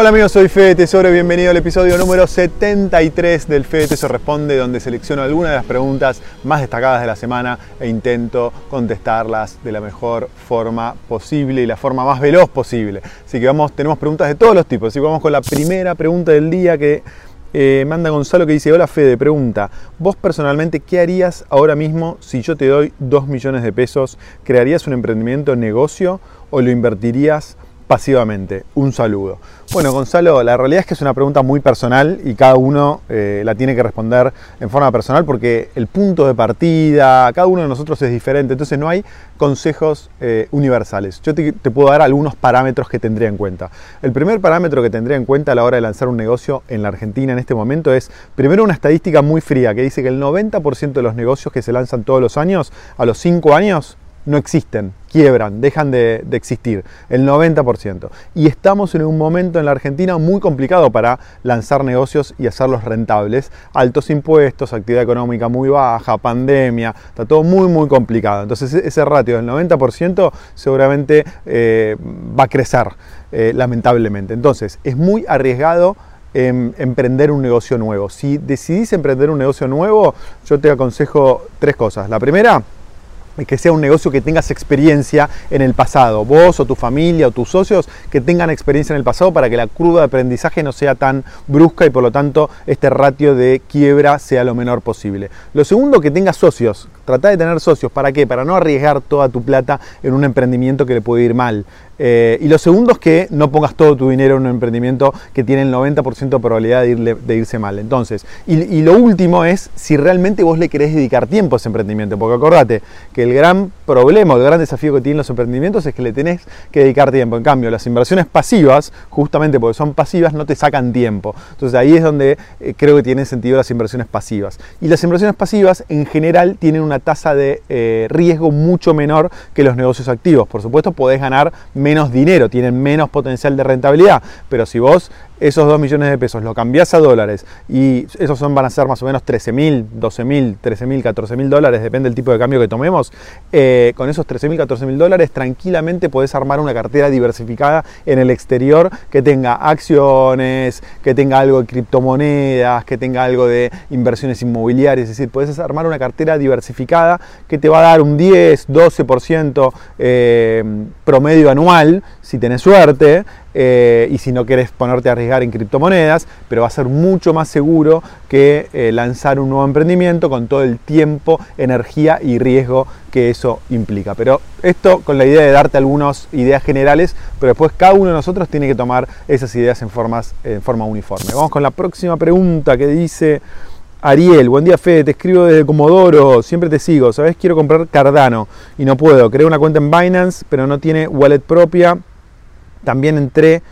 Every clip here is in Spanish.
Hola amigos, soy Fede Tesoro bienvenido al episodio número 73 del Fede Tesoro Responde, donde selecciono algunas de las preguntas más destacadas de la semana e intento contestarlas de la mejor forma posible y la forma más veloz posible. Así que tenemos preguntas de todos los tipos. Así que vamos con la primera pregunta del día que eh, manda Gonzalo que dice, hola Fede, pregunta, vos personalmente, ¿qué harías ahora mismo si yo te doy 2 millones de pesos? ¿Crearías un emprendimiento, negocio o lo invertirías pasivamente? Un saludo. Bueno, Gonzalo, la realidad es que es una pregunta muy personal y cada uno eh, la tiene que responder en forma personal porque el punto de partida, cada uno de nosotros es diferente, entonces no hay consejos eh, universales. Yo te, te, puedo dar algunos parámetros que tendría en cuenta. El primer parámetro que tendría en cuenta a la hora de lanzar un negocio en la Argentina en este momento es, primero, una estadística muy fría que dice que el 90% de los negocios que se lanzan todos los años, a los 5 años, no existen, quiebran, dejan de, existir, el 90%. Y estamos en un momento en la Argentina muy complicado para lanzar negocios y hacerlos rentables. Altos impuestos, actividad económica muy baja, pandemia, está todo muy, muy complicado. Entonces ese ratio del 90% seguramente eh, va a crecer, eh, lamentablemente. Entonces es muy arriesgado em, emprender un negocio nuevo. Si decidís emprender un negocio nuevo, yo te aconsejo tres cosas. La primera, que sea un negocio que tengas experiencia en el pasado, vos o tu familia o tus socios que tengan experiencia en el pasado para que la curva de aprendizaje no sea tan brusca y por lo tanto este ratio de quiebra sea lo menor posible. Lo segundo, que tengas socios, trata de tener socios, ¿para qué? Para no arriesgar toda tu plata en un emprendimiento que le puede ir mal. Eh, y lo segundo es que no pongas todo tu dinero en un emprendimiento que tiene el 90% de probabilidad de, irle, de, irse mal. Entonces, y, lo último es si realmente vos le querés dedicar tiempo a ese emprendimiento, porque acordate que el gran problema, el gran desafío que tienen los emprendimientos es que le tenés que dedicar tiempo. En cambio, las inversiones pasivas, justamente porque son pasivas, no te sacan tiempo. Entonces ahí es donde eh, creo que tienen sentido las inversiones pasivas. Y las inversiones pasivas en general tienen una tasa de eh, riesgo mucho menor que los negocios activos. Por supuesto, podés ganar menos dinero, tienen menos potencial de rentabilidad, pero si vos esos 2 millones de pesos lo cambiás a dólares y esos son, van a ser más o menos 13 mil, 12 mil, 13 mil, 14 mil dólares, depende del tipo de cambio que tomemos, eh, con esos 13 mil, 14 mil dólares tranquilamente podés armar una cartera diversificada en el exterior que tenga acciones, que tenga algo de criptomonedas, que tenga algo de inversiones inmobiliarias, es decir, podés armar una cartera diversificada que te va a dar un 10, 12% eh, promedio anual, si tenés suerte, eh, y si no querés ponerte a arriesgar en criptomonedas, pero va a ser mucho más seguro que eh, lanzar un nuevo emprendimiento con todo el tiempo, energía y riesgo que eso implica. Pero esto con la idea de darte algunas ideas generales, pero después cada uno de nosotros tiene que tomar esas ideas en, formas, en forma uniforme. Vamos con la próxima pregunta que dice... Ariel, buen día Fede, te escribo desde Comodoro, siempre te sigo, sabes, quiero comprar Cardano y no puedo, creo una cuenta en Binance, pero no tiene wallet propia, también entré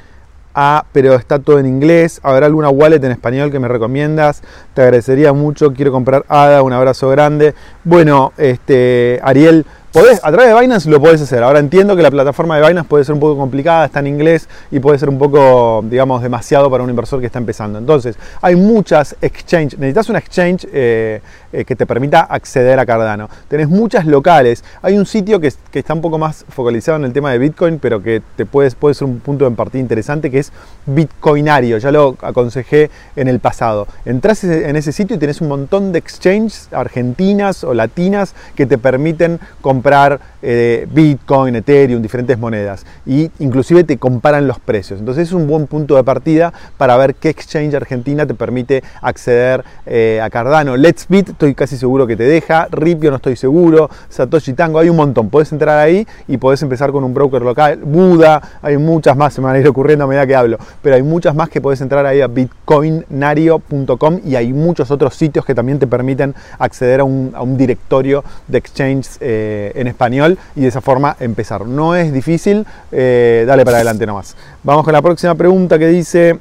a, pero está todo en inglés. ¿Habrá alguna wallet en español que me recomiendas? Te agradecería mucho. Quiero comprar ADA. Un abrazo grande. Bueno, este, Ariel, A través de Binance lo podés hacer. Ahora entiendo que la plataforma de Binance puede ser un poco complicada, está en inglés y puede ser un poco, digamos, demasiado para un inversor que está empezando. Entonces, hay muchas exchange. Necesitas una exchange eh, eh, que te permita acceder a Cardano. Tenés muchas locales. Hay un sitio que, que, está un poco más focalizado en el tema de Bitcoin, pero que te puedes, puede ser un punto de partida interesante, que es Bitcoinario. Ya lo aconsejé en el pasado. Entrás en ese sitio y tenés un montón de exchanges argentinas o latinas que te permiten comprar comprar eh, Bitcoin, Ethereum, diferentes monedas. Y inclusive te comparan los precios. Entonces es un buen punto de partida para ver qué exchange argentina te permite acceder eh, a Cardano. Let's Bit estoy casi seguro que te deja. Ripio no estoy seguro. Satoshi Tango, hay un montón. Puedes entrar ahí y puedes empezar con un broker local. Buda, hay muchas más, se me van a ir ocurriendo a medida que hablo. Pero hay muchas más que puedes entrar ahí a bitcoinario.com y hay muchos otros sitios que también te permiten acceder a un, a un directorio de exchanges eh, en español y de esa forma empezar. No es difícil, eh, dale para adelante nomás. Vamos con la próxima pregunta que dice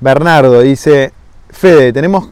Bernardo, dice, Fede, tenemos,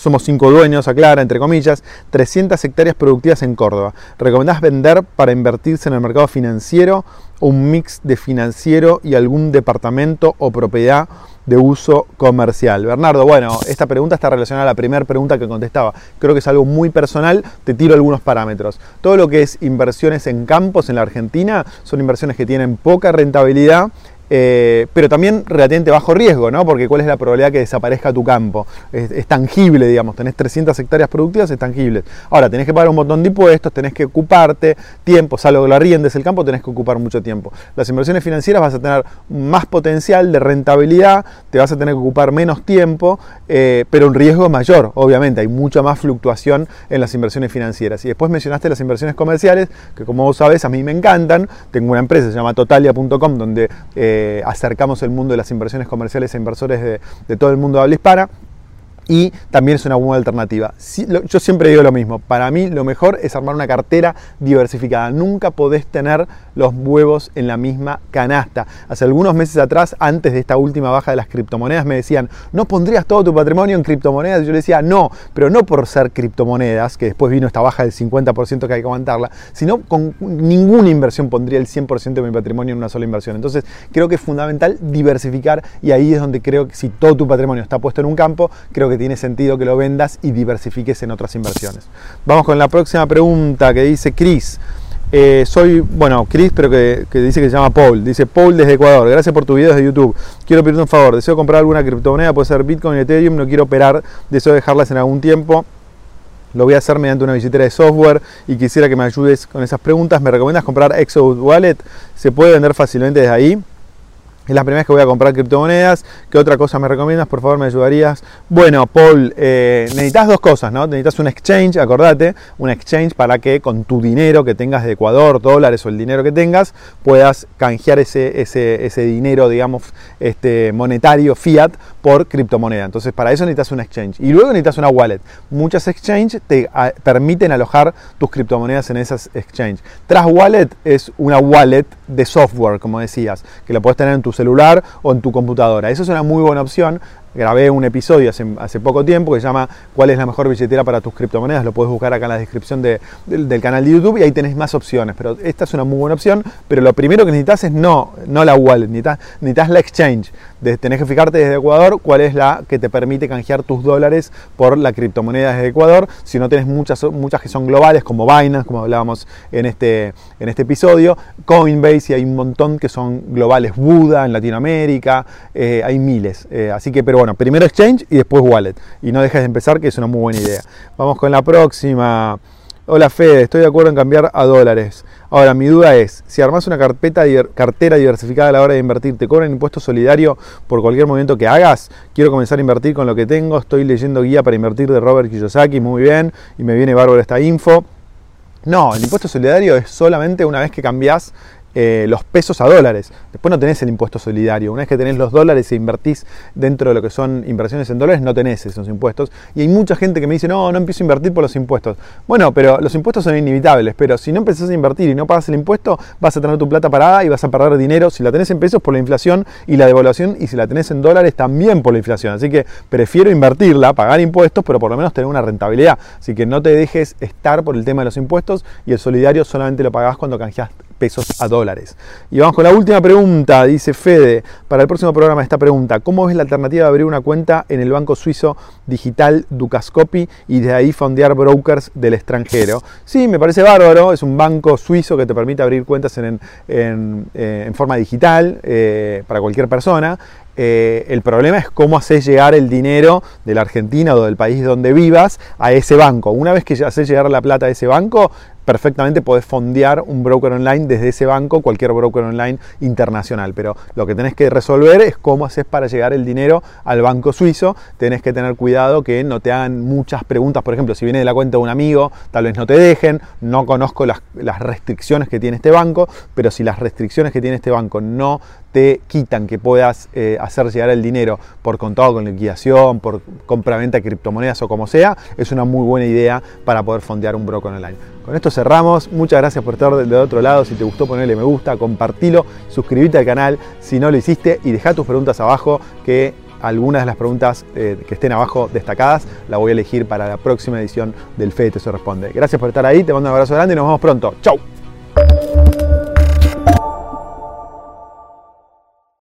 somos cinco dueños, aclara, entre comillas, 300 hectáreas productivas en Córdoba. ¿Recomendás vender para invertirse en el mercado financiero o un mix de financiero y algún departamento o propiedad de uso comercial. Bernardo, bueno, esta pregunta está relacionada a la primera pregunta que contestaba. Creo que es algo muy personal, te tiro algunos parámetros. Todo lo que es inversiones en campos en la Argentina son inversiones que tienen poca rentabilidad eh, pero también relativamente bajo riesgo, ¿no? Porque cuál es la probabilidad que desaparezca tu campo. Es, tangible, digamos, tenés 300 hectáreas productivas, es tangible. Ahora, tenés que pagar un montón de impuestos, tenés que ocuparte tiempo, salvo que lo arriendes el campo, tenés que ocupar mucho tiempo. Las inversiones financieras vas a tener más potencial de rentabilidad, te vas a tener que ocupar menos tiempo, eh, pero un riesgo mayor, obviamente, hay mucha más fluctuación en las inversiones financieras. Y después mencionaste las inversiones comerciales, que como vos sabés, a mí me encantan. Tengo una empresa, se llama totalia.com, donde... Eh, acercamos el mundo de las inversiones comerciales a inversores de, todo el mundo de habla hispana y también es una buena alternativa. yo siempre digo lo mismo, para mí lo mejor es armar una cartera diversificada. Nunca podés tener los huevos en la misma canasta. Hace algunos meses atrás, antes de esta última baja de las criptomonedas, me decían, ¿no pondrías todo tu patrimonio en criptomonedas? Y yo le decía, no, pero no por ser criptomonedas, que después vino esta baja del 50% que hay que aguantarla, sino con ninguna inversión pondría el 100% de mi patrimonio en una sola inversión. Entonces creo que es fundamental diversificar y ahí es donde creo que si todo tu patrimonio está puesto en un campo, creo que tiene sentido que lo vendas y diversifiques en otras inversiones. Vamos con la próxima pregunta que dice Chris. Eh, soy, bueno, Chris, pero que, dice que se llama Paul. Dice Paul desde Ecuador. Gracias por tus videos de YouTube. Quiero pedirte un favor. Deseo comprar alguna criptomoneda, puede ser Bitcoin, Ethereum. No quiero operar. Deseo dejarlas en algún tiempo. Lo voy a hacer mediante una visitera de software y quisiera que me ayudes con esas preguntas. ¿Me recomiendas comprar Exodus Wallet? ¿Se puede vender fácilmente desde ahí? Es la primera vez que voy a comprar criptomonedas. ¿Qué otra cosa me recomiendas? Por favor, me ayudarías. Bueno, Paul, eh, necesitas dos cosas, ¿no? Necesitas un exchange, acordate, un exchange para que con tu dinero que tengas de Ecuador, dólares o el dinero que tengas, puedas canjear ese, ese, ese dinero, digamos, este, monetario, fiat, por criptomoneda. Entonces, para eso necesitas un exchange. Y luego necesitas una wallet. Muchas exchanges te ah, permiten alojar tus criptomonedas en esas exchanges. Tras Wallet es una wallet de software, como decías, que la puedes tener en tu celular o en tu computadora. Eso es una muy buena opción grabé un episodio hace, poco tiempo que se llama ¿Cuál es la mejor billetera para tus criptomonedas? Lo puedes buscar acá en la descripción del canal de YouTube y ahí tenés más opciones. Pero esta es una muy buena opción. Pero lo primero que necesitas es no, no la wallet, necesitas, necesitas la exchange. tenés que fijarte desde Ecuador cuál es la que te permite canjear tus dólares por la criptomoneda desde Ecuador. Si no tenés muchas, muchas que son globales, como Binance, como hablábamos en este, en este episodio, Coinbase y hay un montón que son globales, Buda en Latinoamérica, eh, hay miles. Eh, así que, pero bueno, primero exchange y después wallet. Y no dejes de empezar, que es una muy buena idea. Vamos con la próxima. Hola Fede, estoy de acuerdo en cambiar a dólares. Ahora, mi duda es, si armas una carpeta, cartera diversificada a la hora de invertir, ¿te cobran impuesto solidario por cualquier movimiento que hagas? Quiero comenzar a invertir con lo que tengo, estoy leyendo guía para invertir de Robert Kiyosaki, muy bien, y me viene bárbaro esta info. No, el impuesto solidario es solamente una vez que cambias eh, los pesos a dólares. Después no tenés el impuesto solidario. Una vez que tenés los dólares e invertís dentro de lo que son inversiones en dólares, no tenés esos impuestos. Y hay mucha gente que me dice, no, no empiezo a invertir por los impuestos. Bueno, pero los impuestos son inevitables. Pero si no empezás a invertir y no pagas el impuesto, vas a tener tu plata parada y vas a perder dinero. Si la tenés en pesos por la inflación y la devaluación, y si la tenés en dólares también por la inflación. Así que prefiero invertirla, pagar impuestos, pero por lo menos tener una rentabilidad. Así que no te dejes estar por el tema de los impuestos y el solidario solamente lo pagás cuando canjeas pesos a dólares. Y vamos con la última pregunta, dice Fede, para el próximo programa esta pregunta, ¿cómo ves la alternativa de abrir una cuenta en el banco suizo digital Ducascopy y de ahí fondear brokers del extranjero? Sí, me parece bárbaro, es un banco suizo que te permite abrir cuentas en, en, eh, forma digital eh, para cualquier persona. Eh, el problema es cómo haces llegar el dinero de la Argentina o del país donde vivas a ese banco. Una vez que haces llegar la plata a ese banco, perfectamente podés fondear un broker online desde ese banco, cualquier broker online internacional. Pero lo que tenés que resolver es cómo haces para llegar el dinero al banco suizo. Tenés que tener cuidado que no te hagan muchas preguntas. Por ejemplo, si viene de la cuenta de un amigo, tal vez no te dejen. No conozco las, restricciones que tiene este banco, pero si las restricciones que tiene este banco no te quitan que puedas eh, hacer llegar el dinero por contado con liquidación, por compra-venta de criptomonedas o como sea, es una muy buena idea para poder fondear un broker online. Con esto cerramos. Muchas gracias por estar del otro lado. Si te gustó, ponerle me gusta, compartilo, suscríbete al canal si no lo hiciste y deja tus preguntas abajo que algunas de las preguntas eh, que estén abajo destacadas la voy a elegir para la próxima edición del FEDE se responde. Gracias por estar ahí, te mando un abrazo grande y nos vemos pronto. ¡Chau!